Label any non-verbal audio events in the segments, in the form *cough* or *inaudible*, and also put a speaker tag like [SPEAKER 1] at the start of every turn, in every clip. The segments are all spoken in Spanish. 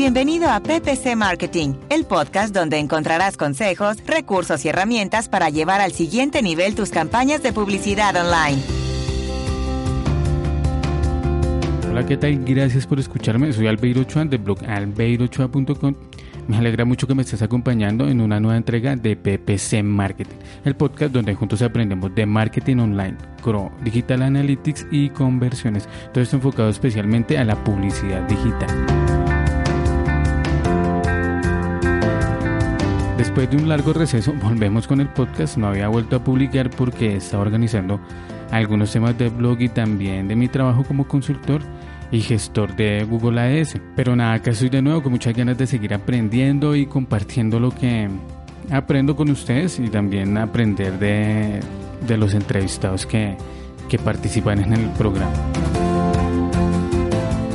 [SPEAKER 1] Bienvenido a PPC Marketing, el podcast donde encontrarás consejos, recursos y herramientas para llevar al siguiente nivel tus campañas de publicidad online.
[SPEAKER 2] Hola, ¿qué tal? Gracias por escucharme. Soy Albeiro Ochoa del blog albeirochoa.com. Me alegra mucho que me estés acompañando en una nueva entrega de PPC Marketing, el podcast donde juntos aprendemos de marketing online, CRO, Digital Analytics y conversiones. Todo esto enfocado especialmente a la publicidad digital. Después de un largo receso, *laughs* volvemos con el podcast. No había vuelto a publicar porque estaba organizando algunos temas de blog y también de mi trabajo como consultor y gestor de Google Ads. Pero nada, acá estoy de nuevo con muchas ganas de seguir aprendiendo y compartiendo lo que aprendo con ustedes y también aprender de, de los entrevistados que, que participan en el programa.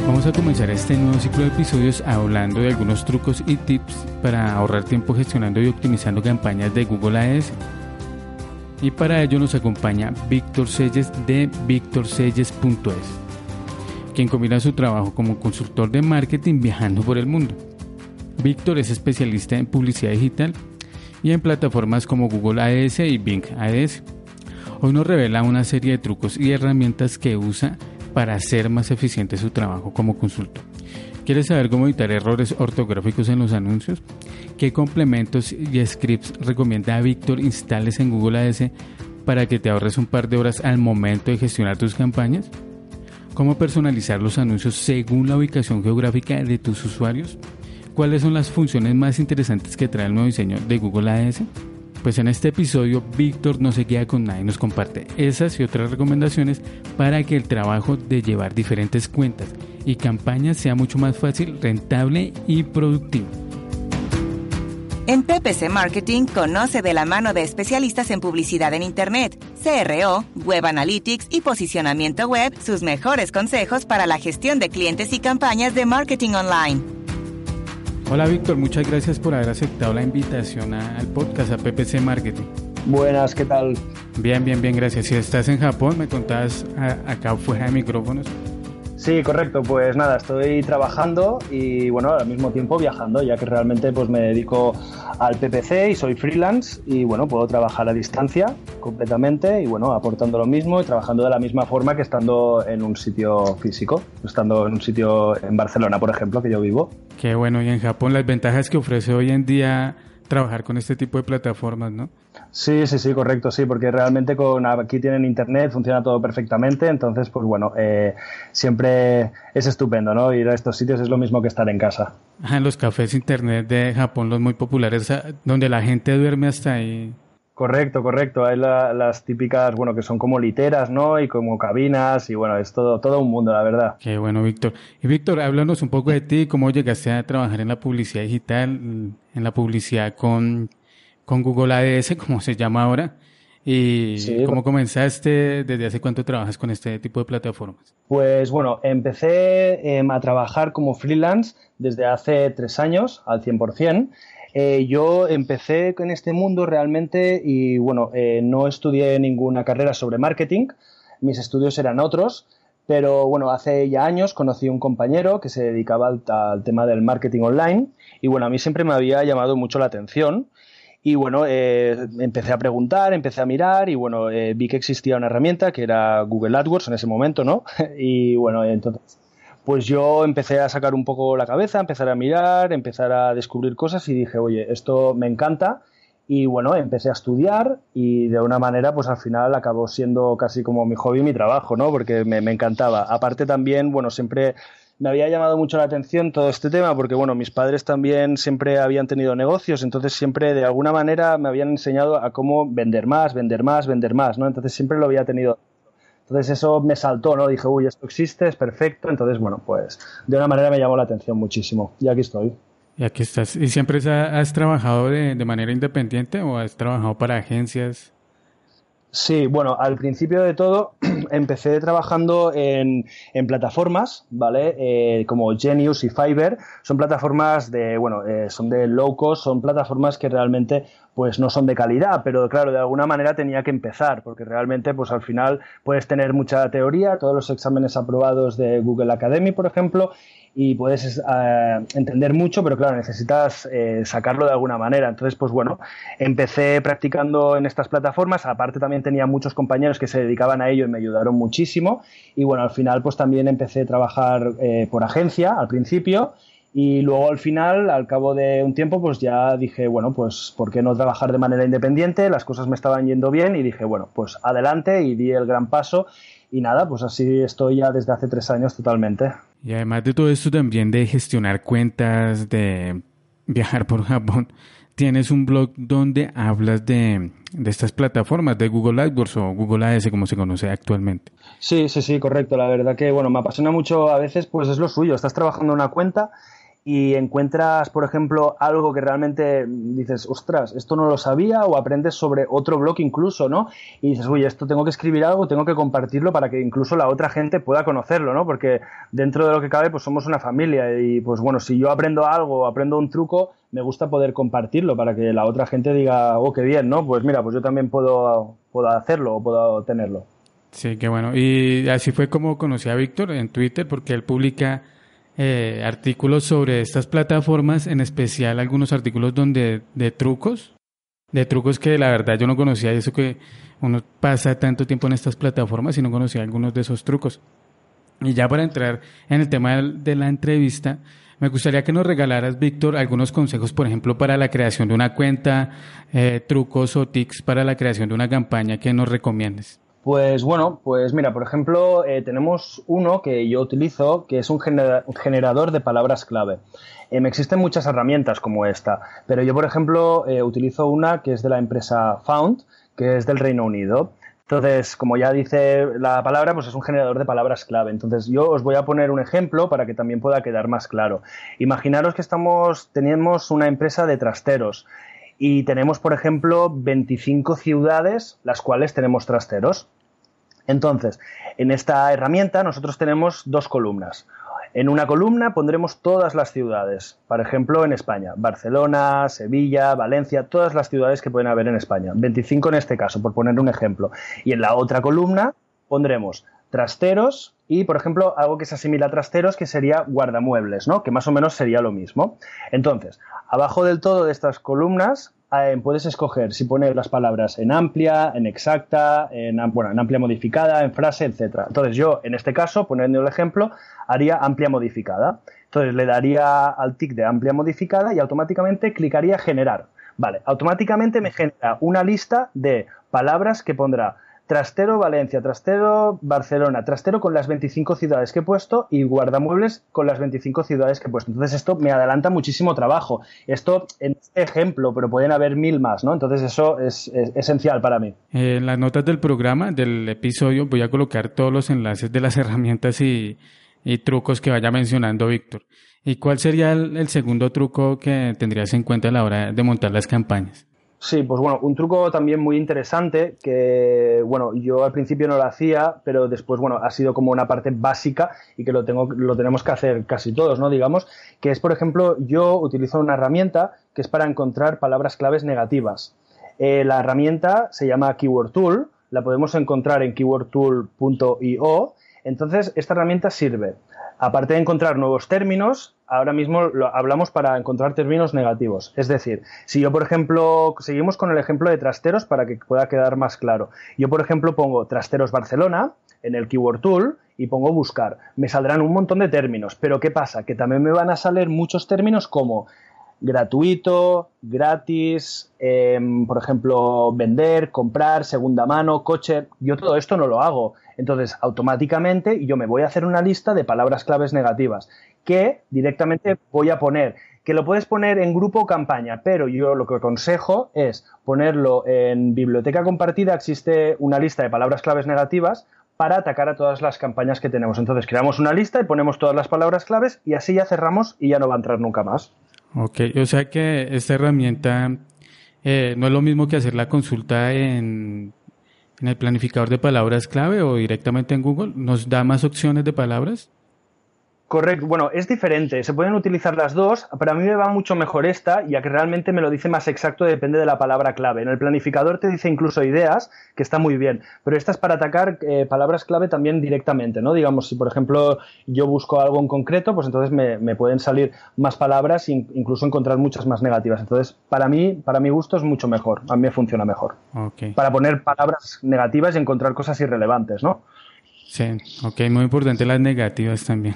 [SPEAKER 2] Vamos a comenzar este nuevo ciclo de episodios hablando de algunos trucos y tips para ahorrar tiempo gestionando y optimizando campañas de Google Ads. Y para ello nos acompaña Víctor Selles de victorselles.es quien combina su trabajo como consultor de marketing viajando por el mundo. Víctor es especialista en publicidad digital y en plataformas como Google Ads y Bing Ads. Hoy nos revela una serie de trucos y herramientas que usa para hacer más eficiente su trabajo como consultor. ¿Quieres saber cómo evitar errores ortográficos en los anuncios? ¿Qué complementos y scripts recomienda Víctor instales en Google Ads para que te ahorres un par de horas al momento de gestionar tus campañas? cómo personalizar los anuncios según la ubicación geográfica de tus usuarios, cuáles son las funciones más interesantes que trae el nuevo diseño de Google Ads. Pues en este episodio Víctor no se queda con nada y nos comparte esas y otras recomendaciones para que el trabajo de llevar diferentes cuentas y campañas sea mucho más fácil, rentable y productivo.
[SPEAKER 1] En PPC Marketing conoce de la mano de especialistas en publicidad en Internet, CRO, Web Analytics y posicionamiento web sus mejores consejos para la gestión de clientes y campañas de marketing online.
[SPEAKER 2] Hola Víctor, muchas gracias por haber aceptado la invitación al podcast a PPC Marketing.
[SPEAKER 3] Buenas, ¿qué tal?
[SPEAKER 2] Bien, bien, bien, gracias. Si estás en Japón, me contás acá fuera de micrófonos
[SPEAKER 3] Sí, correcto. Pues nada, estoy trabajando y bueno, al mismo tiempo viajando, ya que realmente pues me dedico al PPC y soy freelance y bueno, puedo trabajar a distancia completamente y bueno, aportando lo mismo y trabajando de la misma forma que estando en un sitio físico, estando en un sitio en Barcelona, por ejemplo, que yo vivo.
[SPEAKER 2] Qué bueno, y en Japón las ventajas que ofrece hoy en día trabajar con este tipo de plataformas, ¿no?
[SPEAKER 3] Sí, sí, sí, correcto, sí, porque realmente con aquí tienen internet, funciona todo perfectamente, entonces, pues bueno, eh, siempre es estupendo, ¿no? Ir a estos sitios es lo mismo que estar en casa.
[SPEAKER 2] En los cafés internet de Japón, los muy populares, donde la gente duerme hasta ahí.
[SPEAKER 3] Correcto, correcto. Hay las típicas, bueno, que son como literas, ¿no? Y como cabinas, y bueno, es todo, todo un mundo, la verdad.
[SPEAKER 2] Qué bueno, Víctor. Y Víctor, háblanos un poco de ti, cómo llegaste a trabajar en la publicidad digital, en la publicidad con, con Google Ads, *laughs* como se llama ahora. ¿Y cómo comenzaste? ¿Desde hace cuánto trabajas con este tipo de plataformas?
[SPEAKER 3] Pues bueno, empecé em, a trabajar como freelance desde hace tres años, al 100%. Eh, yo empecé en este mundo realmente y bueno, eh, no estudié ninguna carrera sobre marketing, mis estudios eran otros, pero bueno, hace ya años conocí a un compañero que se dedicaba al, tema del marketing online y bueno, a mí siempre me había llamado mucho la atención. Y bueno, eh, empecé a preguntar, empecé a mirar y bueno, vi que existía una herramienta que era Google AdWords en ese momento, ¿no? *laughs* y bueno, entonces pues yo empecé a sacar un poco la cabeza, empezar a mirar, empezar a descubrir cosas y dije, oye, esto me encanta. Y bueno, empecé a estudiar y de una manera, pues al final acabó siendo casi como mi hobby mi trabajo, ¿no? Porque me, encantaba. Aparte también, bueno, siempre me había llamado mucho la atención todo este tema porque, bueno, mis padres también siempre habían tenido negocios, entonces siempre de alguna manera me habían enseñado a cómo vender más, vender más, vender más, ¿no? Entonces siempre lo había tenido entonces eso me saltó, ¿no? Dije, uy, esto existe, es perfecto. Entonces, bueno, pues de una manera me llamó la atención muchísimo. Y aquí estoy.
[SPEAKER 2] Y aquí estás. ¿Y siempre has trabajado de, de manera independiente o has trabajado para agencias?
[SPEAKER 3] Sí, bueno, al principio de todo *clears throat* empecé trabajando en, plataformas, ¿vale? Eh, como Genius y Fiverr. Son plataformas de, bueno, eh, son de low cost, son plataformas que realmente pues no son de calidad, pero claro, de alguna manera tenía que empezar, porque realmente pues al final puedes tener mucha teoría, todos los exámenes aprobados de Google Academy, por ejemplo, y puedes eh, entender mucho, pero claro, necesitas eh, sacarlo de alguna manera. Entonces, pues bueno, empecé practicando en estas plataformas, aparte también tenía muchos compañeros que se dedicaban a ello y me ayudaron muchísimo, y bueno, al final pues también empecé a trabajar eh, por agencia al principio. Y luego al final, al cabo de un tiempo, pues ya dije, bueno, pues ¿por qué no trabajar de manera independiente? Las cosas me estaban yendo bien y dije, bueno, pues adelante y di el gran paso. Y nada, pues así estoy ya desde hace tres años totalmente.
[SPEAKER 2] Y además de todo esto también de gestionar cuentas, de viajar por Japón, tienes un blog donde hablas de, de, estas plataformas de Google AdWords o Google Ads como se conoce actualmente.
[SPEAKER 3] Sí, sí, sí, correcto. La verdad que, bueno, me apasiona mucho a veces, pues es lo suyo. Estás trabajando una cuenta y encuentras, por ejemplo, algo que realmente dices, ostras, esto no lo sabía, o aprendes sobre otro blog incluso, ¿no? Y dices, oye, esto tengo que escribir algo, tengo que compartirlo para que incluso la otra gente pueda conocerlo, ¿no? Porque dentro de lo que cabe, pues somos una familia y, pues bueno, si yo aprendo algo, aprendo un truco, me gusta poder compartirlo para que la otra gente diga, oh, qué bien, ¿no? Pues mira, pues yo también puedo, puedo hacerlo o puedo tenerlo.
[SPEAKER 2] Sí, qué bueno. Y así fue como conocí a Víctor en Twitter, porque él publica eh, artículos sobre estas plataformas, en especial algunos artículos donde de trucos, de trucos que la verdad yo no conocía, eso que uno pasa tanto tiempo en estas plataformas y no conocía algunos de esos trucos. Y ya para entrar en el tema de la entrevista, me gustaría que nos regalaras, Víctor, algunos consejos, por ejemplo, para la creación de una cuenta, eh, trucos o tics para la creación de una campaña que nos recomiendes.
[SPEAKER 3] Pues bueno, pues mira, por ejemplo, eh, tenemos uno que yo utilizo que es un, generador de palabras clave. Eh, existen muchas herramientas como esta, pero yo, por ejemplo, eh, utilizo una que es de la empresa Found, que es del Reino Unido. Entonces, como ya dice la palabra, pues es un generador de palabras clave. Entonces, yo os voy a poner un ejemplo para que también pueda quedar más claro. Imaginaros que estamos, tenemos una empresa de trasteros y tenemos, por ejemplo, 25 ciudades las cuales tenemos trasteros. Entonces, en esta herramienta nosotros tenemos dos columnas. En una columna pondremos todas las ciudades, por ejemplo, en España, Barcelona, Sevilla, Valencia, todas las ciudades que pueden haber en España, 25 en este caso, por poner un ejemplo. Y en la otra columna pondremos trasteros y, por ejemplo, algo que se asimila a trasteros que sería guardamuebles, ¿no? Que más o menos sería lo mismo. Entonces, abajo del todo de estas columnas eh, puedes escoger si poner las palabras en amplia, en exacta, en, bueno, en amplia modificada, en frase, etc. Entonces yo, en este caso, poniendo el ejemplo, haría amplia modificada. Entonces le daría al tic de amplia modificada y automáticamente clicaría generar. Vale, automáticamente me genera una lista de palabras que pondrá Trastero Valencia, Trastero Barcelona, Trastero con las 25 ciudades que he puesto y guardamuebles con las 25 ciudades que he puesto. Entonces esto me adelanta muchísimo trabajo. Esto en este ejemplo, pero pueden haber mil más, ¿no? Entonces eso es, esencial para mí.
[SPEAKER 2] En las notas del programa, del episodio, voy a colocar todos los enlaces de las *laughs* herramientas y, trucos que vaya mencionando Víctor. ¿Y cuál sería el segundo truco que tendrías en cuenta a la hora de montar las campañas?
[SPEAKER 3] Sí, pues bueno, un truco también muy interesante que, bueno, yo al principio no lo hacía, pero después, bueno, ha sido como una parte básica y que lo, tengo, lo tenemos que hacer casi todos, ¿no? Digamos, que es, por ejemplo, yo utilizo una herramienta que es para encontrar palabras claves negativas. Eh, la herramienta se llama Keyword Tool, la podemos encontrar en keywordtool.io. Entonces, esta herramienta sirve, aparte de encontrar nuevos términos, ahora mismo hablamos para encontrar términos negativos. Es decir, si yo, por ejemplo, seguimos con el ejemplo de trasteros para que pueda quedar más claro. Yo, por ejemplo, pongo trasteros Barcelona en el Keyword Tool y pongo buscar. Me saldrán un montón de términos, pero ¿qué pasa? Que también me van a salir muchos términos como gratuito, gratis, em, por ejemplo, vender, comprar, segunda mano, coche. Yo todo esto no lo hago. Entonces, automáticamente yo me voy a hacer una lista de palabras claves negativas que directamente voy a poner. Que lo puedes poner en grupo o campaña, pero yo lo que aconsejo es ponerlo en biblioteca compartida. Existe una lista de palabras claves negativas para atacar a todas las campañas que tenemos. Entonces creamos una lista y ponemos todas las palabras claves y así ya cerramos y ya no va a entrar nunca más.
[SPEAKER 2] Ok, o sea que esta herramienta eh, no es lo mismo que hacer la consulta en en el planificador de palabras clave o directamente en Google? ¿Nos da más opciones de palabras?
[SPEAKER 3] Correcto, bueno, es diferente, se pueden utilizar las dos, pero a mí me va mucho mejor esta, ya que realmente me lo dice más exacto, depende de la palabra clave. En el planificador te dice incluso ideas, que está muy bien, pero esta es para atacar eh, palabras clave también directamente, ¿no? Digamos, si por ejemplo yo busco algo en concreto, pues entonces me, pueden salir más palabras e incluso encontrar muchas más negativas. Entonces, para mí, para mi gusto es mucho mejor, a mí me funciona mejor. Para poner palabras negativas y encontrar cosas irrelevantes, ¿no?
[SPEAKER 2] Sí, ok, muy importante las negativas también.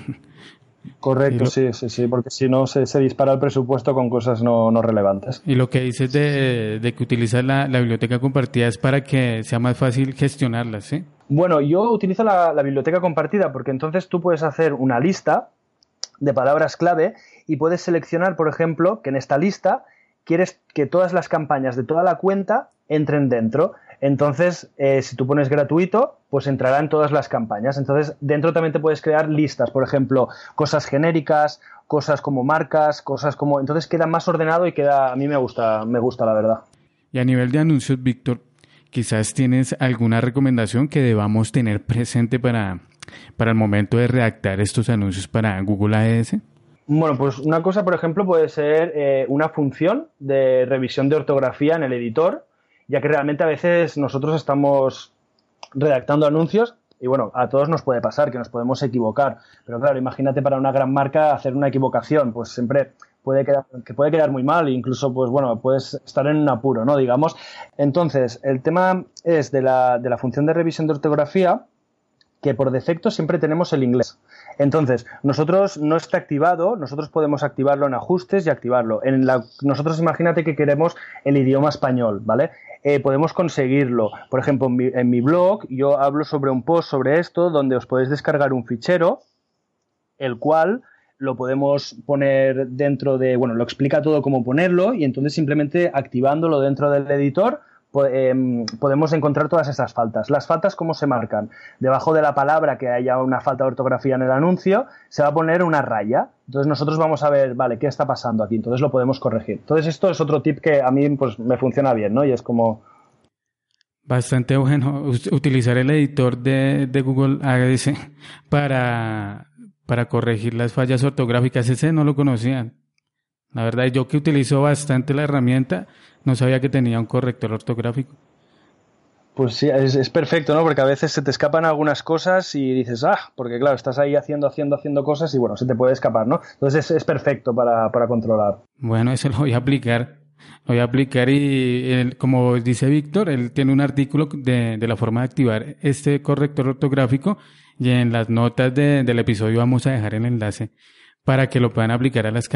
[SPEAKER 3] Correcto, sí, sí, sí, porque si no se, dispara el presupuesto con cosas no, relevantes.
[SPEAKER 2] Y lo que dices de, que utilizas la, biblioteca compartida es para que sea más fácil gestionarla, ¿sí?
[SPEAKER 3] Bueno, yo utilizo la, la biblioteca compartida porque entonces tú puedes hacer una lista de palabras clave y puedes seleccionar, por ejemplo, que en esta lista quieres que todas las campañas de toda la cuenta entren dentro. Entonces, eh, si tú pones gratuito, pues entrará en todas las campañas. Entonces, dentro también te puedes crear listas, por ejemplo, cosas genéricas, cosas como marcas, cosas como. Entonces queda más ordenado y queda. A mí me gusta, me gusta la verdad.
[SPEAKER 2] Y a nivel de anuncios, Víctor, quizás tienes alguna recomendación que debamos tener presente para, para el momento de redactar estos anuncios para Google Ads.
[SPEAKER 3] Bueno, pues una cosa, por ejemplo, puede ser eh, una función de revisión de ortografía en el editor ya que realmente a veces nosotros estamos redactando anuncios y bueno, a todos nos puede pasar que nos podemos equivocar, pero claro, imagínate para una gran marca hacer una equivocación, pues siempre puede quedar, que puede quedar muy mal, incluso pues bueno, puedes estar en un apuro, ¿no? Digamos. Entonces, el tema es de la, de la función de revisión de ortografía, que por defecto siempre tenemos el inglés. Entonces, nosotros no está activado, nosotros podemos activarlo en ajustes y activarlo. En nosotros imagínate que queremos el idioma español, ¿vale? Eh, podemos conseguirlo. Por ejemplo, en mi, blog yo hablo sobre un post sobre esto donde os podéis descargar un fichero, el cual lo podemos poner dentro de, bueno, lo explica todo cómo ponerlo y entonces simplemente activándolo dentro del editor Em, podemos encontrar todas esas faltas. Las faltas, ¿cómo se marcan? Debajo de la palabra que haya una falta de ortografía en el anuncio, se va a poner una raya. Entonces nosotros vamos a ver, vale, ¿qué está pasando aquí? Entonces lo podemos corregir. Entonces esto es otro tip que a mí pues, me funciona bien, ¿no? Y es como...
[SPEAKER 2] Bastante bueno utilizar el editor de, de Google Ads *laughs* para, para corregir las fallas ortográficas. Ese no lo conocía. La verdad, yo que utilizo bastante la herramienta, no sabía que tenía un corrector ortográfico.
[SPEAKER 3] Pues sí, es, perfecto, ¿no? Porque a veces se te escapan algunas cosas y dices, ah, porque claro, estás ahí haciendo, haciendo, haciendo cosas y bueno, se te puede escapar, ¿no? Entonces es, perfecto para, controlar.
[SPEAKER 2] Bueno, eso lo voy a aplicar. Lo voy a aplicar y como dice Víctor, él tiene un artículo de, la forma de activar este corrector ortográfico y en las notas del episodio vamos a dejar el enlace para que lo puedan aplicar a las,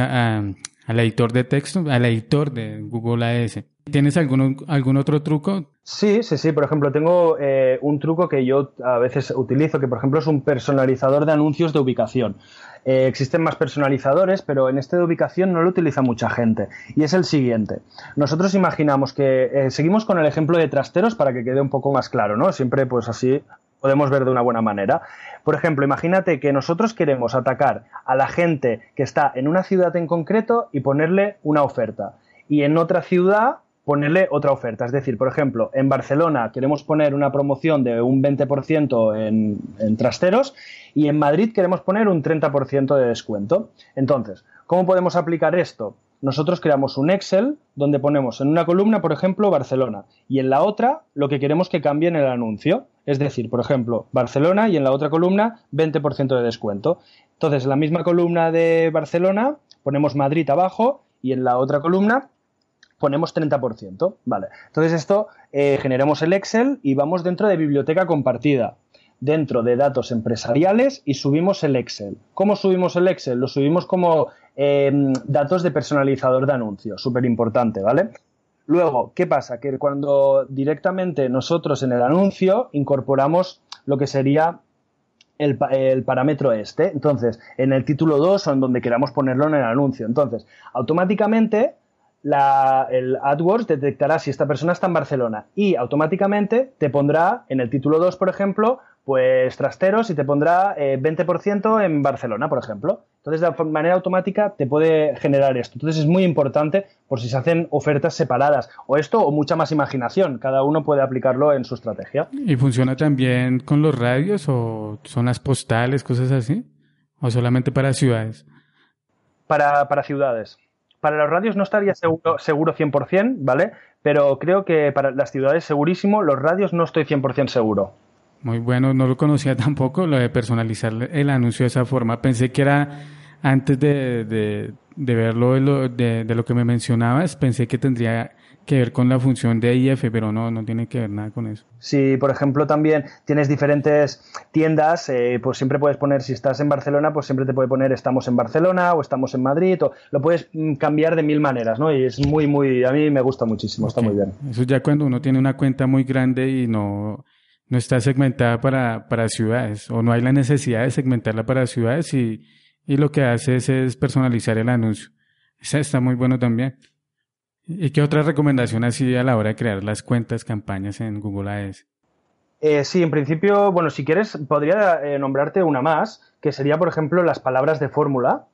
[SPEAKER 2] al editor de texto, al editor de Google Ads. ¿Tienes algún, algún otro truco?
[SPEAKER 3] Sí, sí, sí. Por ejemplo, tengo eh, un truco que yo a veces utilizo, que por ejemplo es un personalizador de anuncios de ubicación. Eh, existen más personalizadores, pero en este de ubicación no lo utiliza mucha gente. Y es el siguiente. Nosotros imaginamos que eh, seguimos con el ejemplo de trasteros para que quede un poco más claro, ¿no? Siempre pues así podemos ver de una buena manera. Por ejemplo, imagínate que nosotros queremos atacar a la gente que está en una ciudad en concreto y ponerle una oferta. Y en otra ciudad ponerle otra oferta. Es decir, por ejemplo, en Barcelona queremos poner una promoción de un 20% en, en trasteros y en Madrid queremos poner un 30% de descuento. Entonces, ¿cómo podemos aplicar esto? Nosotros creamos un Excel donde ponemos en una columna, por ejemplo, Barcelona y en la otra lo que queremos que cambie en el anuncio. Es decir, por ejemplo, Barcelona y en la otra columna 20% de descuento. Entonces, en la misma columna de Barcelona ponemos Madrid abajo y en la otra columna ponemos 30%. Vale. Entonces, esto eh, generamos el Excel y vamos dentro de biblioteca compartida dentro de datos empresariales y subimos el Excel. ¿Cómo subimos el Excel? Lo subimos como em, datos de personalizador de anuncios, súper importante, ¿vale? Luego, ¿qué pasa? Que cuando directamente nosotros en el anuncio incorporamos lo que sería el, parámetro este. Entonces, en el título 2 o en donde queramos ponerlo en el anuncio. Entonces, automáticamente el AdWords detectará si esta persona está en Barcelona y automáticamente te pondrá en el título 2, por ejemplo, pues trasteros y te pondrá 20% eh, en Barcelona, por ejemplo. Entonces, de manera automática te puede generar esto. Entonces, es muy importante por si se hacen ofertas separadas. O esto o mucha más imaginación. Cada uno puede aplicarlo en su estrategia.
[SPEAKER 2] ¿Y funciona también con los radios o zonas postales, cosas así? ¿O solamente para ciudades?
[SPEAKER 3] Para, para ciudades. Para los radios no estaría seguro, seguro 100%, ¿vale? Pero creo que para las ciudades segurísimo, los radios no estoy 100% seguro.
[SPEAKER 2] Muy bueno, no lo conocía *laughs* tampoco, lo de personalizar el anuncio de esa forma. Pensé que era antes de, de, de verlo de lo, de, lo que me mencionabas, pensé que tendría que ver con la función de IF, pero no, no tiene que ver nada con eso.
[SPEAKER 3] Si, por ejemplo, también tienes diferentes tiendas, eh, pues siempre puedes poner, si estás en Barcelona, pues siempre te puede poner estamos en Barcelona o estamos en Madrid, o lo puedes mm, cambiar de mil maneras, ¿no? Y es muy, muy, a mí me gusta muchísimo, está muy bien.
[SPEAKER 2] Eso ya cuando uno tiene una cuenta muy grande y no, no está segmentada para, para ciudades, o no hay la necesidad de segmentarla para ciudades y y lo que hace es, personalizar el anuncio. Esa está muy bueno también. ¿Y qué otra recomendación así a la hora de crear las cuentas, campañas en Google Ads?
[SPEAKER 3] Eh, sí, en principio, bueno, si quieres, podría eh, nombrarte una más, que sería, por ejemplo, las palabras de fórmula.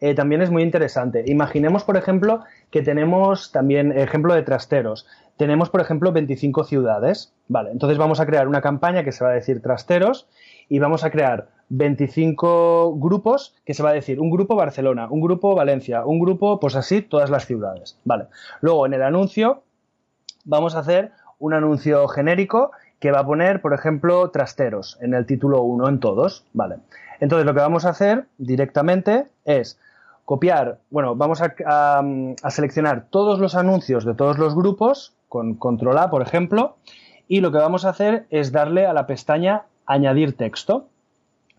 [SPEAKER 3] Eh, también es muy interesante. Imaginemos, por ejemplo, que tenemos también ejemplo de trasteros. Tenemos, por ejemplo, 25 ciudades. Vale, entonces vamos a crear una campaña que se va a decir trasteros y vamos a crear 25 grupos que se va a decir un grupo Barcelona, un grupo Valencia, un grupo, pues así, todas las ciudades. Vale. Luego en el anuncio vamos a hacer un anuncio genérico que va a poner, por ejemplo, trasteros en el título 1 en todos. Vale. Entonces lo que vamos a hacer directamente es copiar, bueno, vamos a, a seleccionar todos los anuncios de todos los grupos con control A, por ejemplo, y lo que vamos a hacer es darle a la pestaña añadir texto.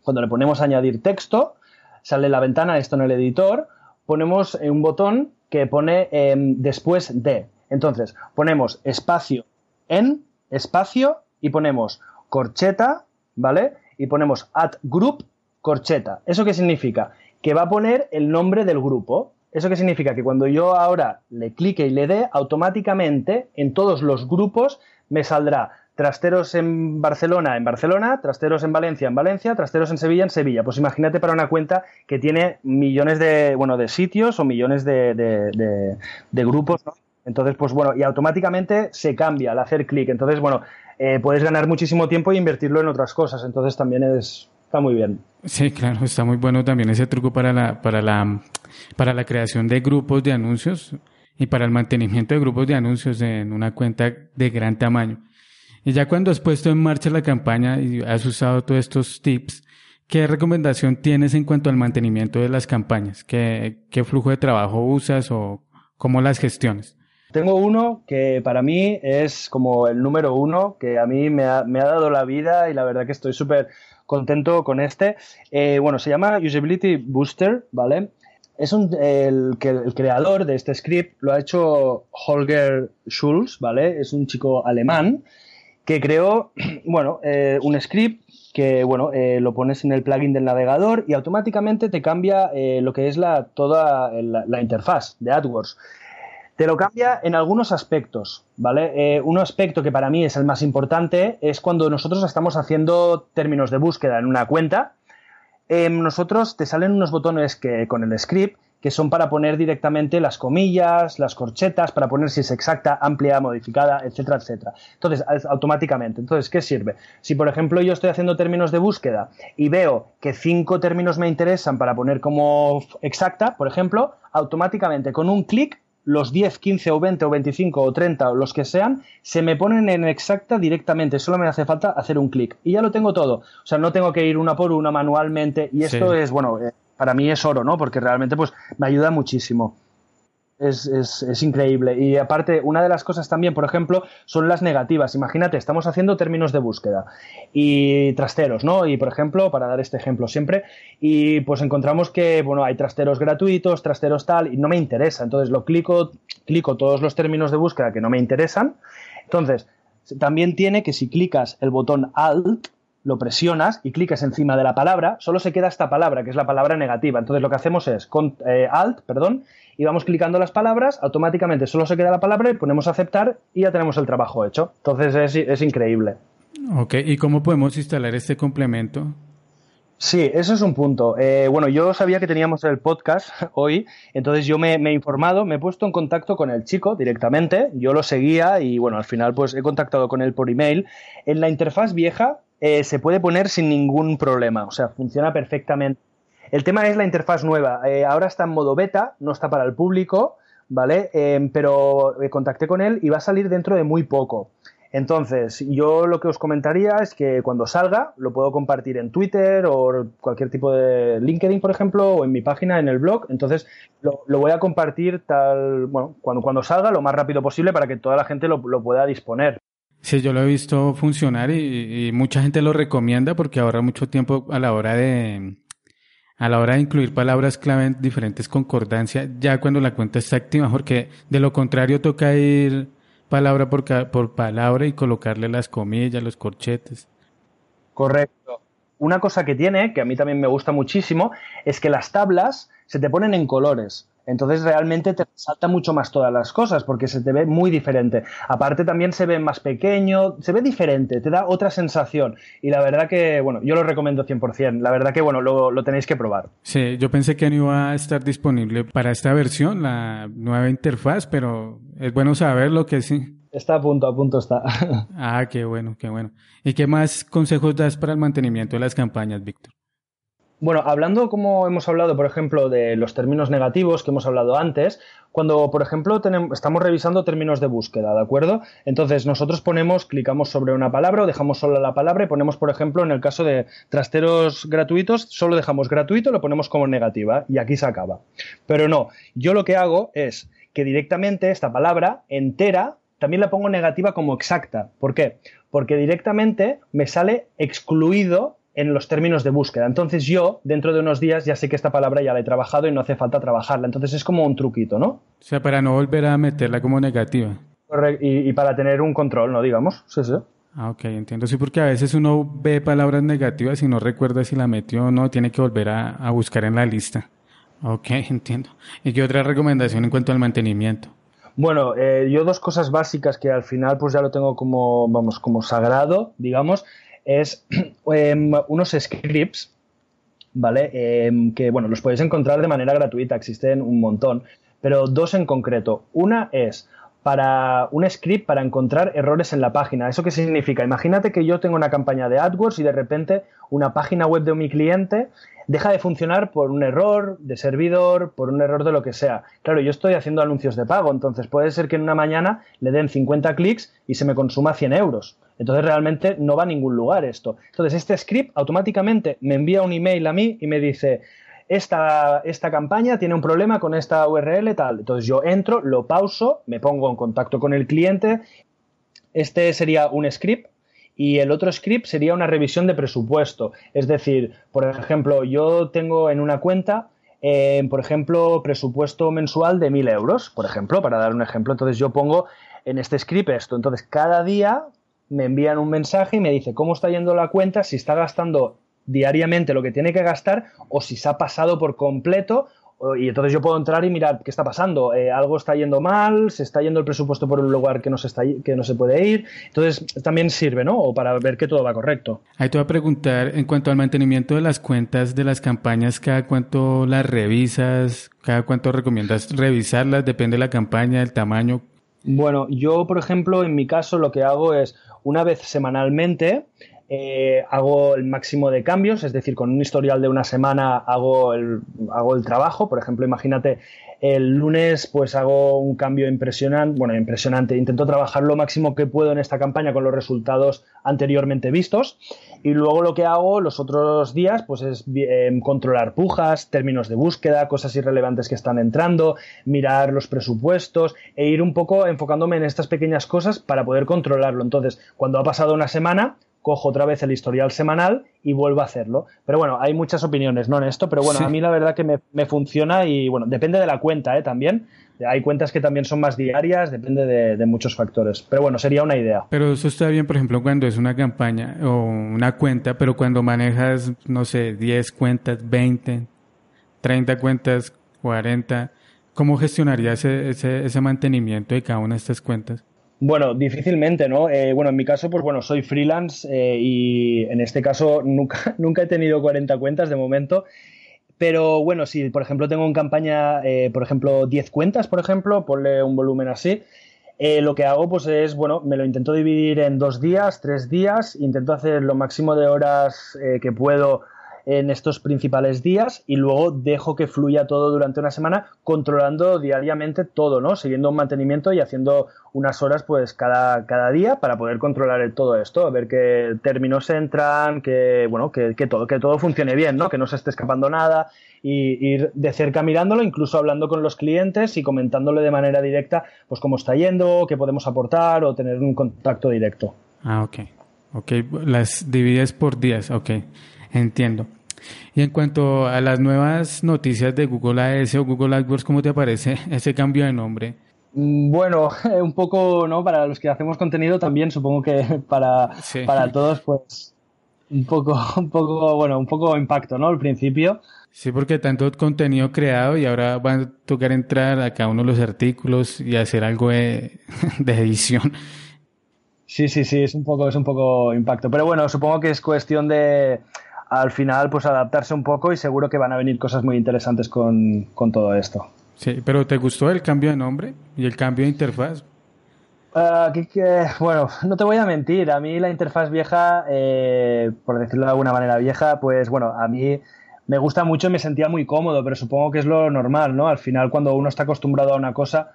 [SPEAKER 3] Cuando le ponemos añadir texto, sale la ventana, esto en el editor, ponemos un botón que pone em, después de. Entonces, ponemos espacio en, espacio, y ponemos corcheta, ¿vale? Y ponemos add group, corcheta. ¿Eso qué significa? Que va a poner el nombre del grupo. ¿Eso qué significa? Que cuando yo ahora le clique y le dé, automáticamente en todos los grupos me saldrá trasteros en Barcelona, en Barcelona, trasteros en Valencia, en Valencia, trasteros en Sevilla, en Sevilla. Pues imagínate para una cuenta que tiene millones de, bueno, de sitios o millones de, de, grupos, Entonces, pues bueno, y automáticamente se cambia al hacer clic. Entonces, bueno, eh, puedes ganar muchísimo tiempo e invertirlo en otras cosas. Entonces también es, está muy bien.
[SPEAKER 2] Sí, claro, está muy bueno también ese truco para la, para la, para la creación de grupos de anuncios y para el mantenimiento de grupos de anuncios en una cuenta de gran tamaño. Y ya cuando has puesto en marcha la campaña y has usado todos estos tips, ¿qué recomendación tienes en cuanto al mantenimiento de las campañas? ¿Qué, qué flujo de trabajo usas o cómo las gestiones?
[SPEAKER 3] Tengo uno que para mí es como el número uno, que a mí me ha, me ha dado la vida y la verdad que estoy súper contento con este. Eh, bueno, se llama Usability Booster, ¿vale? Es un, el, el creador de este script lo ha hecho Holger Schulz, ¿vale? Es un chico alemán que creó, *clears throat* bueno, eh, un script que, bueno, eh, lo pones en el plugin del navegador y automáticamente te cambia lo que es la, toda la, interfaz de AdWords. Te lo cambia en algunos aspectos, ¿vale? un aspecto que para mí es el más importante es cuando nosotros estamos haciendo términos de búsqueda en una cuenta. nosotros te salen unos botones que con el script que son para poner directamente las comillas, las corchetas, para poner si es exacta, amplia, modificada, etcétera, etcétera. Entonces, automáticamente. Entonces, ¿qué sirve? Si, por ejemplo, yo estoy haciendo términos de búsqueda y veo que cinco términos me interesan para poner como exacta, por ejemplo, automáticamente con un clic los 10, 15 o 20 o 25 o 30 o los que sean, se me ponen en exacta directamente. Solo me hace falta hacer un clic. Y ya lo tengo todo. O sea, no tengo que ir una por una manualmente. Y esto es, bueno, eh, para mí es oro, ¿no? Porque realmente pues me ayuda muchísimo. Es, es, increíble. Y aparte, una de las cosas también, por ejemplo, son las negativas. Imagínate, estamos haciendo términos de búsqueda y trasteros, ¿no? Y por ejemplo, para dar este ejemplo siempre, y pues encontramos que, bueno, hay trasteros gratuitos, trasteros tal, y no me interesa. Entonces lo clico, clico todos los términos de búsqueda que no me interesan. Entonces, también tiene que si clicas el botón Alt, lo presionas y clicas encima de la palabra, solo se queda esta palabra, que es la palabra negativa. Entonces lo que hacemos es con, eh, Alt, perdón, y vamos clicando las palabras, automáticamente solo se queda la palabra y ponemos aceptar y ya tenemos el trabajo hecho. Entonces es, es increíble.
[SPEAKER 2] Ok, ¿y cómo podemos instalar este complemento?
[SPEAKER 3] Sí, eso es un punto. Eh, bueno, yo sabía que teníamos el podcast *laughs* hoy, entonces yo me, he informado, me he puesto en contacto con el chico directamente, yo lo seguía y bueno, al final pues he contactado con él por email. En la interfaz vieja eh, se puede poner sin ningún problema, o sea, funciona perfectamente. El tema es la interfaz nueva. Eh, ahora está en modo beta, no está para el público, ¿vale? pero contacté con él y va a salir dentro de muy poco. Entonces, yo lo que os comentaría es que cuando salga lo puedo compartir en Twitter o cualquier tipo de LinkedIn, por ejemplo, o en mi página, en el blog. Entonces, lo, voy a compartir tal, bueno, cuando, cuando salga lo más rápido posible para que toda la gente lo, pueda disponer.
[SPEAKER 2] Sí, yo lo he visto funcionar y, y, mucha gente lo recomienda porque ahorra mucho tiempo a la hora de a la hora de incluir palabras clave en diferentes concordancias, ya cuando la cuenta está activa, porque de lo contrario toca ir palabra por, por palabra y colocarle las comillas, los corchetes.
[SPEAKER 3] Correcto. Una cosa que tiene, que a mí también me gusta muchísimo, es que las tablas se te ponen en colores. Entonces realmente te salta mucho más todas las cosas porque se te ve muy diferente. Aparte también se ve más pequeño, se ve diferente, te da otra sensación. Y la verdad que, bueno, yo lo recomiendo 100%. La verdad que, bueno, lo, lo tenéis que probar.
[SPEAKER 2] Sí, yo pensé que no iba a estar disponible para esta versión, la nueva interfaz, pero es bueno saberlo que sí.
[SPEAKER 3] Está a punto, a punto está. *laughs*
[SPEAKER 2] ah, qué bueno, qué bueno. ¿Y qué más consejos das para el mantenimiento de las campañas, Víctor?
[SPEAKER 3] Bueno, hablando como hemos hablado, por ejemplo, de los términos negativos que hemos hablado antes, cuando, por ejemplo, estamos revisando términos de búsqueda, ¿de acuerdo? Entonces, nosotros ponemos, clicamos sobre una palabra o dejamos solo la palabra y ponemos, por ejemplo, en el caso de trasteros gratuitos, solo dejamos gratuito, lo ponemos como negativa y aquí se acaba. Pero no, yo lo que hago es que directamente esta palabra entera también la pongo negativa como exacta. ¿Por qué? Porque directamente me sale excluido en los términos de búsqueda. Entonces yo, dentro de unos días, ya sé que esta palabra ya la he trabajado y no hace falta trabajarla. Entonces es como un truquito, ¿no? O
[SPEAKER 2] sea, para no volver a meterla como negativa.
[SPEAKER 3] Correcto. Y, para tener un control, ¿no? Digamos. Sí, sí.
[SPEAKER 2] Ah, ok, entiendo. Sí, porque a veces uno ve palabras negativas y no recuerda si la metió o no, tiene que volver a, buscar en la lista. Ok, *laughs* entiendo. ¿Y qué otra recomendación en cuanto al mantenimiento?
[SPEAKER 3] Bueno, eh, yo dos cosas básicas que al final pues ya lo tengo como, vamos, como sagrado, digamos, es *clears throat* em, unos scripts, ¿vale? Em, que, bueno, los podéis encontrar de manera gratuita, existen un montón, pero dos en concreto. Una es para un script para encontrar errores en la página. ¿Eso qué significa? Imagínate que yo tengo una campaña de AdWords y de repente una página web de mi cliente deja de funcionar por un error de servidor, por un error de lo que sea. Claro, yo estoy haciendo anuncios de pago, entonces puede ser que en una mañana le den 50 clics y se me consuma 100 euros. Entonces realmente no va a ningún lugar esto. Entonces este script automáticamente me envía un email a mí y me dice, esta, esta, campaña tiene un problema con esta URL tal. Entonces yo entro, lo pauso, me pongo en contacto con el cliente. Este sería un script y el otro script sería una revisión de presupuesto. Es decir, por ejemplo, yo tengo en una cuenta, eh, por ejemplo, presupuesto mensual de 1.000 euros, por ejemplo, para dar un ejemplo. Entonces yo pongo en este script esto. Entonces cada día me envían un mensaje y me dice cómo está yendo la cuenta, si está gastando diariamente lo que tiene que gastar o si se ha pasado por completo y entonces yo puedo entrar y mirar qué está pasando. Eh, algo está yendo mal, se está yendo el presupuesto por un lugar que no se, está, que no se puede ir. Entonces también sirve, ¿no? O para ver que todo va correcto.
[SPEAKER 2] Ahí te voy a preguntar, en cuanto al mantenimiento de las cuentas de las campañas, ¿cada cuánto las revisas? ¿Cada cuánto recomiendas revisarlas? Depende de la campaña, del tamaño.
[SPEAKER 3] Bueno, yo, por ejemplo, en mi caso lo que hago es una vez semanalmente eh, hago el máximo de cambios, es decir, con un historial de una semana hago el, trabajo. Por ejemplo, imagínate, el lunes pues hago un cambio impresionante, bueno, impresionante, intento trabajar lo máximo que puedo en esta campaña con los resultados anteriormente vistos y luego lo que hago los otros días pues es eh, controlar pujas, términos de búsqueda, cosas irrelevantes que están entrando, mirar los presupuestos e ir un poco enfocándome en estas pequeñas cosas para poder controlarlo. Entonces, cuando ha pasado una semana, cojo otra vez el historial semanal y vuelvo a hacerlo. Pero bueno, hay muchas opiniones, ¿no? En esto, pero bueno, a mí la verdad que me, funciona y bueno, depende de la cuenta, ¿eh? También. Hay cuentas que también son más diarias, depende de, muchos factores. Pero bueno, sería una idea.
[SPEAKER 2] Pero eso está bien, por ejemplo, cuando es una campaña o una cuenta, pero cuando manejas, no sé, 10 cuentas, 20, 30 cuentas, 40, ¿cómo gestionarías ese, ese, ese mantenimiento de cada una de estas cuentas?
[SPEAKER 3] Bueno, difícilmente, ¿no? Eh, bueno, en mi caso, pues bueno, soy freelance eh, y en este caso nunca, *laughs* nunca he tenido 40 cuentas de momento. Pero bueno, si por ejemplo tengo en campaña, eh, por ejemplo, 10 cuentas, por ejemplo, ponle un volumen así, lo que hago pues es, bueno, me lo intento dividir en dos días, tres días, intento hacer lo máximo de horas que puedo en estos principales días y luego dejo que fluya todo durante una semana controlando diariamente todo, ¿no? Siguiendo un mantenimiento y haciendo unas horas pues cada, cada día para poder controlar todo esto, ver que términos entran, que bueno, que, todo, que todo funcione bien, ¿no? Que no se esté escapando nada y ir de cerca mirándolo, incluso hablando con los clientes y comentándole de manera directa pues cómo está yendo, qué podemos aportar o tener un contacto directo.
[SPEAKER 2] Ah, ok. Ok, las divides por días, ok. Entiendo. Y en cuanto a las nuevas noticias de Google AS o Google AdWords, ¿cómo te parece *laughs* ese cambio de nombre?
[SPEAKER 3] Mm, bueno, *laughs* un poco, ¿no? Para los que hacemos contenido también, supongo que *laughs* para, para todos, pues un poco, un poco, bueno, un poco impacto, ¿no? Al principio.
[SPEAKER 2] Sí, porque tanto contenido creado y ahora van a tocar entrar a cada uno de los artículos y hacer algo de, de edición.
[SPEAKER 3] Sí, sí, sí, es un poco, es un poco impacto. Pero bueno, supongo que es cuestión de al final pues adaptarse un poco y seguro que van a venir cosas muy interesantes con, todo esto.
[SPEAKER 2] Sí, pero ¿te gustó el cambio de nombre y el cambio de interfaz?
[SPEAKER 3] Ah, bueno, no te voy a mentir, a mí la interfaz vieja, eh, por decirlo de alguna manera vieja, pues bueno, a mí me gusta mucho y me sentía muy cómodo, pero supongo que es lo normal, ¿no? Al final cuando uno está acostumbrado a una cosa,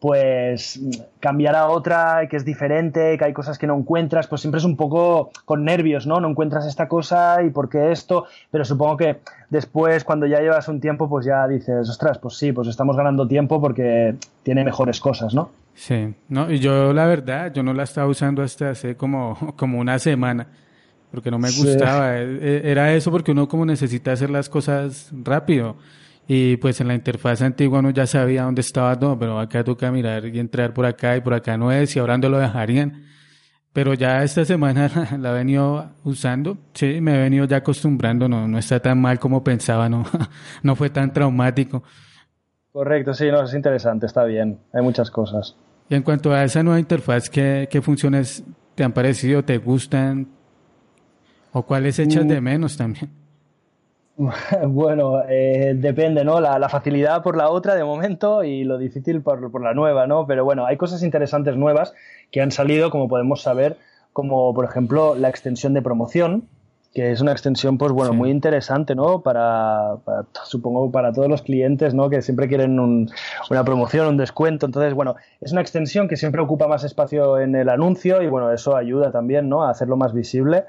[SPEAKER 3] pues cambiar a otra, que es diferente, que hay cosas que no encuentras, pues siempre es un poco con nervios, ¿no? No encuentras esta cosa y por qué esto, pero supongo que después, cuando ya llevas un tiempo, pues ya dices, ostras, pues sí, pues estamos ganando tiempo porque tiene mejores cosas, ¿no?
[SPEAKER 2] Sí, no, y yo la verdad, yo no la estaba usando hasta hace como, *laughs* como una semana, porque no me gustaba, e, e, era eso porque uno como necesita hacer las cosas rápido. Y pues en la interfaz antigua uno ya sabía dónde estaba todo, pero acá toca mirar y entrar por acá y por acá no es y ahora no lo dejarían. Pero ya esta semana *laughs* la he venido usando, sí, me he venido ya acostumbrando, no, no está tan mal como pensaba, no, *laughs* no fue tan traumático.
[SPEAKER 3] Correcto, sí, no, es interesante, está bien, hay muchas cosas.
[SPEAKER 2] Y en cuanto a esa nueva interfaz, ¿qué, qué funciones te han parecido, te gustan? ¿O cuáles echas mm. de menos también? *laughs*
[SPEAKER 3] Bueno, eh, depende, ¿no? La, facilidad por la otra de momento y lo difícil por, por, la nueva, ¿no? Pero bueno, hay cosas interesantes nuevas que han salido, como podemos saber, como por ejemplo la extensión de promoción, que es una extensión, pues bueno, muy interesante, ¿no? Para, supongo, para todos los clientes, ¿no? Que siempre quieren una promoción, un descuento. Entonces, bueno, es una extensión que siempre ocupa más espacio en el anuncio y bueno, eso ayuda también, ¿no? A hacerlo más visible.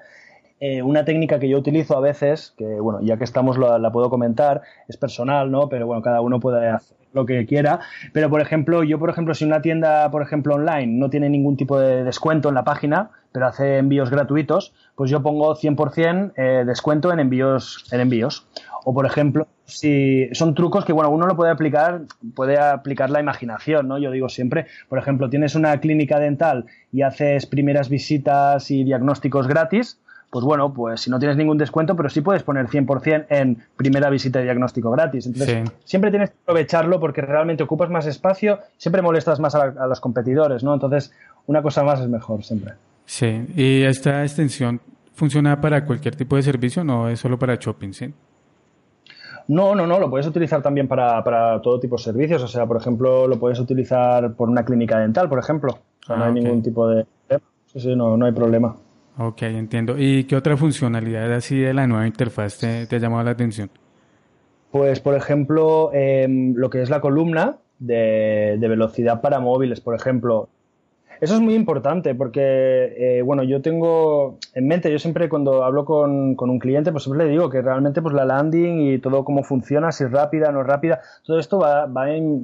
[SPEAKER 3] Eh, una técnica que yo utilizo a veces, que bueno, ya que estamos la, puedo comentar, es personal, ¿no? Pero bueno, cada uno puede hacer lo que quiera. Pero por ejemplo, yo por ejemplo, si una tienda, por ejemplo, online no tiene ningún tipo de descuento en la página, pero hace envíos gratuitos, pues yo pongo 100% eh, descuento en envíos, en envíos. O por ejemplo, si son trucos que bueno, uno lo puede aplicar, puede aplicar la imaginación, ¿no? Yo digo siempre, por ejemplo, tienes una clínica dental y haces primeras visitas y diagnósticos gratis, pues bueno, pues si no tienes ningún descuento, pero sí puedes poner 100% en primera visita de diagnóstico gratis. Entonces, siempre tienes que aprovecharlo porque realmente ocupas más espacio, siempre molestas más a, los competidores, ¿no? Entonces, una cosa más es mejor siempre.
[SPEAKER 2] Sí, y esta extensión funciona para cualquier tipo de servicio, no es solo para shopping, ¿sí?
[SPEAKER 3] No, no, no, lo puedes utilizar también para, para todo tipo de servicios. O sea, por ejemplo, lo puedes utilizar por una clínica dental, por ejemplo. O sea, no ah, hay ningún tipo de... Sí, sí, no, no hay problema.
[SPEAKER 2] Ok, entiendo. ¿Y qué otra funcionalidad así de la nueva interfaz te, ha llamado la atención?
[SPEAKER 3] Pues, por ejemplo, em, lo que es la columna de, velocidad para móviles, por ejemplo. Eso es muy importante porque, eh, bueno, yo tengo en mente, yo siempre cuando hablo con, un cliente, pues siempre le digo que realmente pues la landing y todo cómo funciona, si es rápida, no es rápida, todo esto va, va en,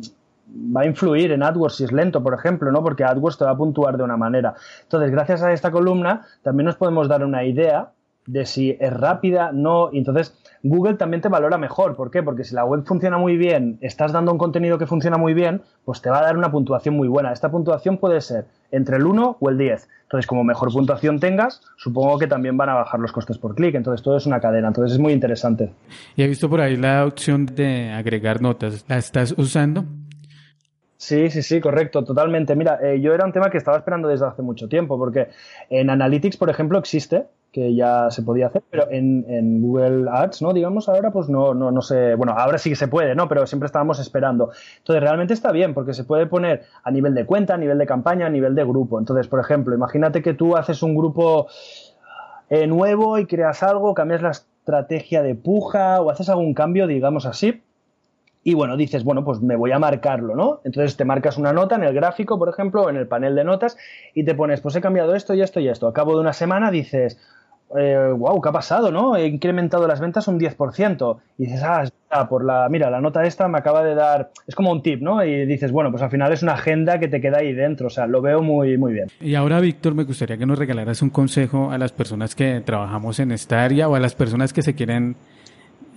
[SPEAKER 3] va a influir en AdWords si es lento, por ejemplo, ¿no? Porque AdWords te va a puntuar de una manera. Entonces, gracias a esta columna, también nos podemos dar una idea de si es rápida, no. Entonces, Google también te valora mejor. ¿Por qué? Porque si la web funciona muy bien, estás dando un contenido que funciona muy bien, pues te va a dar una puntuación muy buena. Esta puntuación puede ser entre el 1 o el 10. Entonces, como mejor puntuación tengas, supongo que también van a bajar los costes por clic. Entonces, todo es una cadena. Entonces, es muy interesante.
[SPEAKER 2] Y he visto por ahí la opción de agregar notas. ¿La estás usando?
[SPEAKER 3] Sí, sí, sí, correcto, totalmente. Mira, eh, yo era un tema que estaba esperando desde hace mucho tiempo, porque en Analytics, por ejemplo, existe, que ya se podía hacer, pero en, Google Ads, ¿no? Digamos, ahora pues no, no, no sé, bueno, ahora sí que se puede, ¿no? Pero siempre estábamos esperando. Entonces, realmente está bien, porque se puede poner a nivel de cuenta, a nivel de campaña, a nivel de grupo. Entonces, por ejemplo, imagínate que tú haces un grupo eh, nuevo y creas algo, cambias la estrategia de puja o haces algún cambio, digamos así, y bueno, dices, bueno, pues me voy a marcarlo, ¿no? Entonces te marcas una nota en el gráfico, por ejemplo, en el panel de notas y te pones, pues he cambiado esto y esto y esto. A cabo de una semana dices, eh, wow, ¿qué ha pasado, no? He incrementado las ventas un 10%. Y dices, ah, por la, mira, la nota esta me acaba de dar, es como un tip, ¿no? Y dices, bueno, pues al final es una agenda que te queda ahí dentro, o sea, lo veo muy, muy bien.
[SPEAKER 2] Y ahora, Víctor, me gustaría que nos regalaras un consejo a las personas que trabajamos en esta área o a las personas que se quieren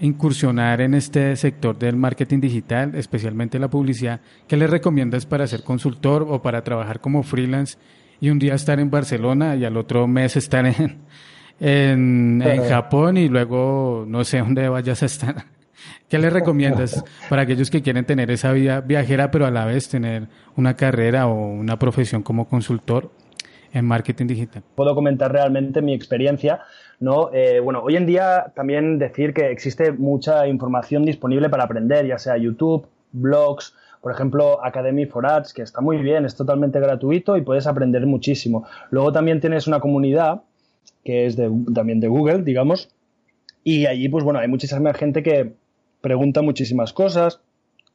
[SPEAKER 2] incursionar en este sector del marketing digital, especialmente la publicidad, ¿qué le recomiendas para ser consultor o para trabajar como freelance y un día estar en Barcelona y al otro mes estar en, en, Japón y luego no sé dónde vayas a estar? ¿Qué le recomiendas para aquellos que quieren tener esa vida viajera pero a la vez tener una carrera o una profesión como consultor en marketing digital?
[SPEAKER 3] Puedo comentar realmente mi experiencia ¿no? Eh, bueno, hoy en día también decir que existe mucha información disponible para aprender, ya sea YouTube, blogs, por ejemplo, Academy for Ads, que está muy bien, es totalmente gratuito y puedes aprender muchísimo. Luego también tienes una comunidad que es de, también de Google, digamos, y allí, pues bueno, hay muchísima gente que pregunta muchísimas cosas,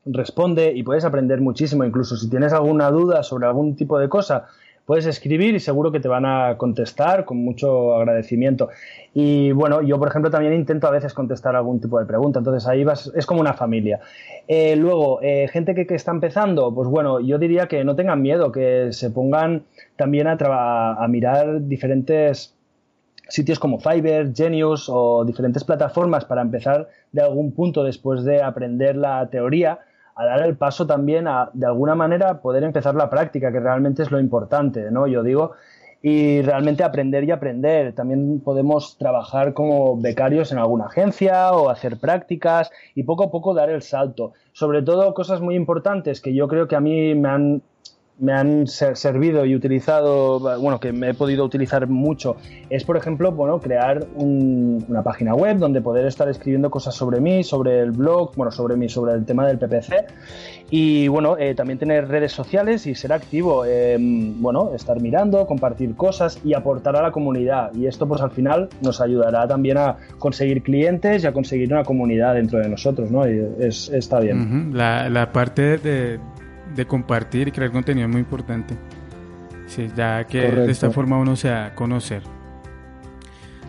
[SPEAKER 3] responde y puedes aprender muchísimo. Incluso si tienes alguna duda sobre algún tipo de cosa, puedes escribir y seguro que te van a contestar con mucho agradecimiento. Y bueno, yo por ejemplo también intento a veces contestar algún tipo de pregunta, entonces ahí vas, es como una familia. Eh, luego, eh, gente que, está empezando, pues bueno, yo diría que no tengan miedo, que se pongan también a, a mirar diferentes sitios como Fiverr, Genius o diferentes plataformas para empezar de algún punto después de aprender la teoría a dar el paso también a, de alguna manera, poder empezar la práctica, que realmente es lo importante, ¿no? Yo digo, y realmente aprender y aprender. También podemos trabajar como becarios en alguna agencia o hacer prácticas y poco a poco dar el salto. Sobre todo cosas muy importantes que yo creo que a mí me han me han servido y utilizado, bueno, que me he podido utilizar mucho, es por ejemplo, bueno, crear una página web donde poder estar escribiendo cosas sobre mí, sobre el blog, bueno, sobre mí, sobre el tema del PPC y bueno, eh, también tener redes sociales y ser activo, em, bueno, estar mirando, compartir cosas y aportar a la comunidad y esto pues al final nos ayudará también a conseguir clientes y a conseguir una comunidad dentro de nosotros, ¿no? Y es, está bien.
[SPEAKER 2] la parte de de compartir y crear contenido es muy importante. Sí, ya que de esta forma uno se da a conocer.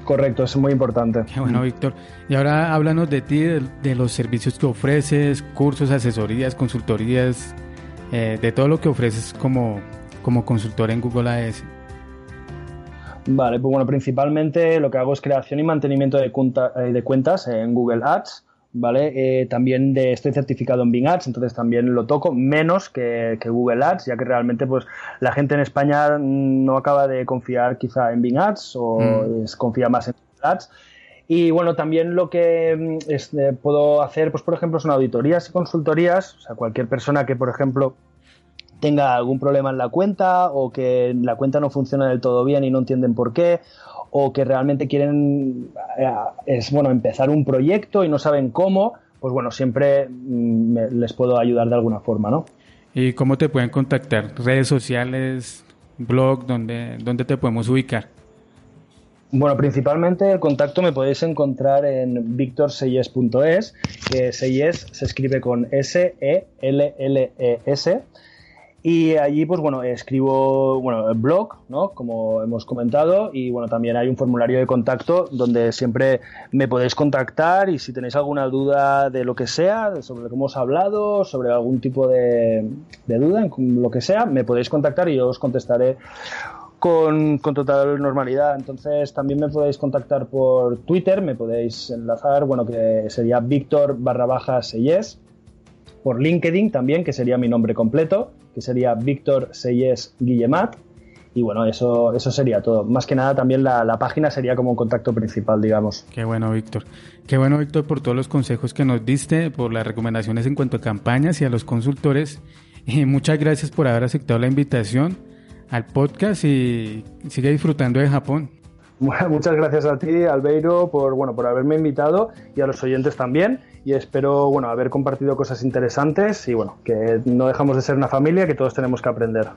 [SPEAKER 3] Correcto, es muy importante.
[SPEAKER 2] Qué *laughs* bueno, Víctor. Y ahora háblanos de ti, de, los servicios que ofreces, cursos, asesorías, consultorías, eh, de todo lo que ofreces como, como consultor en Google Ads.
[SPEAKER 3] Vale, pues bueno, principalmente lo que hago es creación y mantenimiento de, eh, de cuentas en Google Ads ¿vale? Eh, también de, estoy certificado en Bing Ads, entonces también lo toco, menos que, Google Ads, ya que realmente pues la gente en España no acaba de confiar quizá en Bing Ads o mm. confía más en Google Ads. Y bueno, también lo que mm, eh, puedo hacer, pues por ejemplo, son auditorías y consultorías, o sea, cualquier persona que, por ejemplo, tenga algún problema en la cuenta o que la cuenta no funciona del todo bien y no entienden por qué o que realmente quieren eh, es bueno empezar un proyecto y no saben cómo, pues bueno, siempre mm, les puedo ayudar de alguna forma, ¿no?
[SPEAKER 2] ¿Y cómo te pueden contactar? ¿Redes sociales, blog, dónde, dónde te podemos ubicar?
[SPEAKER 3] Bueno, principalmente el contacto me podéis encontrar en victorseyes.es, que Seyes se escribe con S-E-L-L-E-S. e l l e s y allí, pues bueno, escribo, bueno, blog, ¿no? Como hemos comentado, y bueno, también hay un formulario de contacto donde siempre me podéis contactar y si tenéis alguna duda de lo que sea, sobre lo que hemos hablado, sobre algún tipo de, duda, lo que sea, me podéis contactar y yo os contestaré con, con, total normalidad. Entonces también me podéis contactar por Twitter, me podéis enlazar, bueno, que sería Víctor barra baja Seyes por LinkedIn también, que sería mi nombre completo, que sería Víctor Seyes Guillemat. Y bueno, eso, eso sería todo. Más que nada también la, la página sería como un contacto principal, digamos.
[SPEAKER 2] Qué bueno, Víctor. Qué bueno, Víctor, por todos los consejos que nos diste, por las recomendaciones en cuanto a campañas y a los consultores. Y muchas gracias por haber aceptado la invitación al podcast y sigue disfrutando de Japón. *laughs*
[SPEAKER 3] muchas gracias a ti, Albeiro, por, bueno, por haberme invitado y a los oyentes también. Y espero bueno, haber compartido cosas interesantes y bueno, que no dejamos de ser una familia, que todos tenemos que aprender.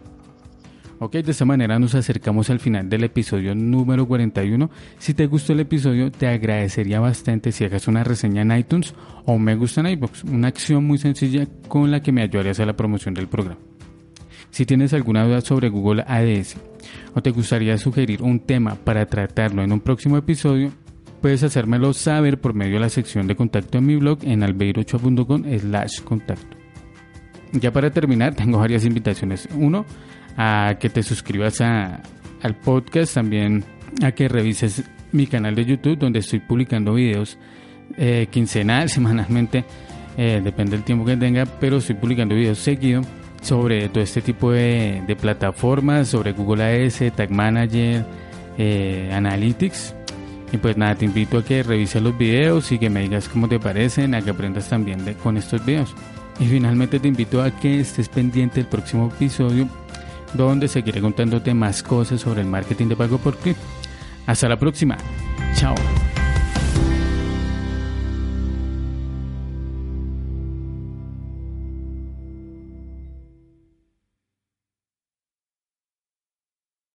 [SPEAKER 2] Ok, de esta manera nos acercamos al final del episodio número 41. Si te gustó el episodio, te agradecería bastante si hagas una reseña en iTunes o me gusta en iBox, una acción muy sencilla con la que me ayudarías a la promoción del programa. Si tienes alguna duda sobre Google Ads o te gustaría sugerir un tema para tratarlo en un próximo episodio, puedes hacérmelo saber por medio de la sección de contacto en mi blog en albeirochoa.com slash contacto. Ya para terminar, *laughs* tengo varias invitaciones. Uno, a que te suscribas al podcast, también a que revises mi canal de YouTube donde estoy publicando videos eh, quincenal, *laughs* semanalmente, eh, depende del tiempo que tenga, pero estoy publicando videos seguido sobre todo este tipo de, plataformas, sobre Google Ads, Tag Manager, eh, Analytics. Y pues nada, te invito a que revises los videos y que me digas cómo te parecen, a que aprendas también con estos videos. Y finalmente te invito a que estés pendiente del próximo episodio donde seguiré contándote más cosas sobre el marketing de pago por clip. Hasta la próxima. Chao.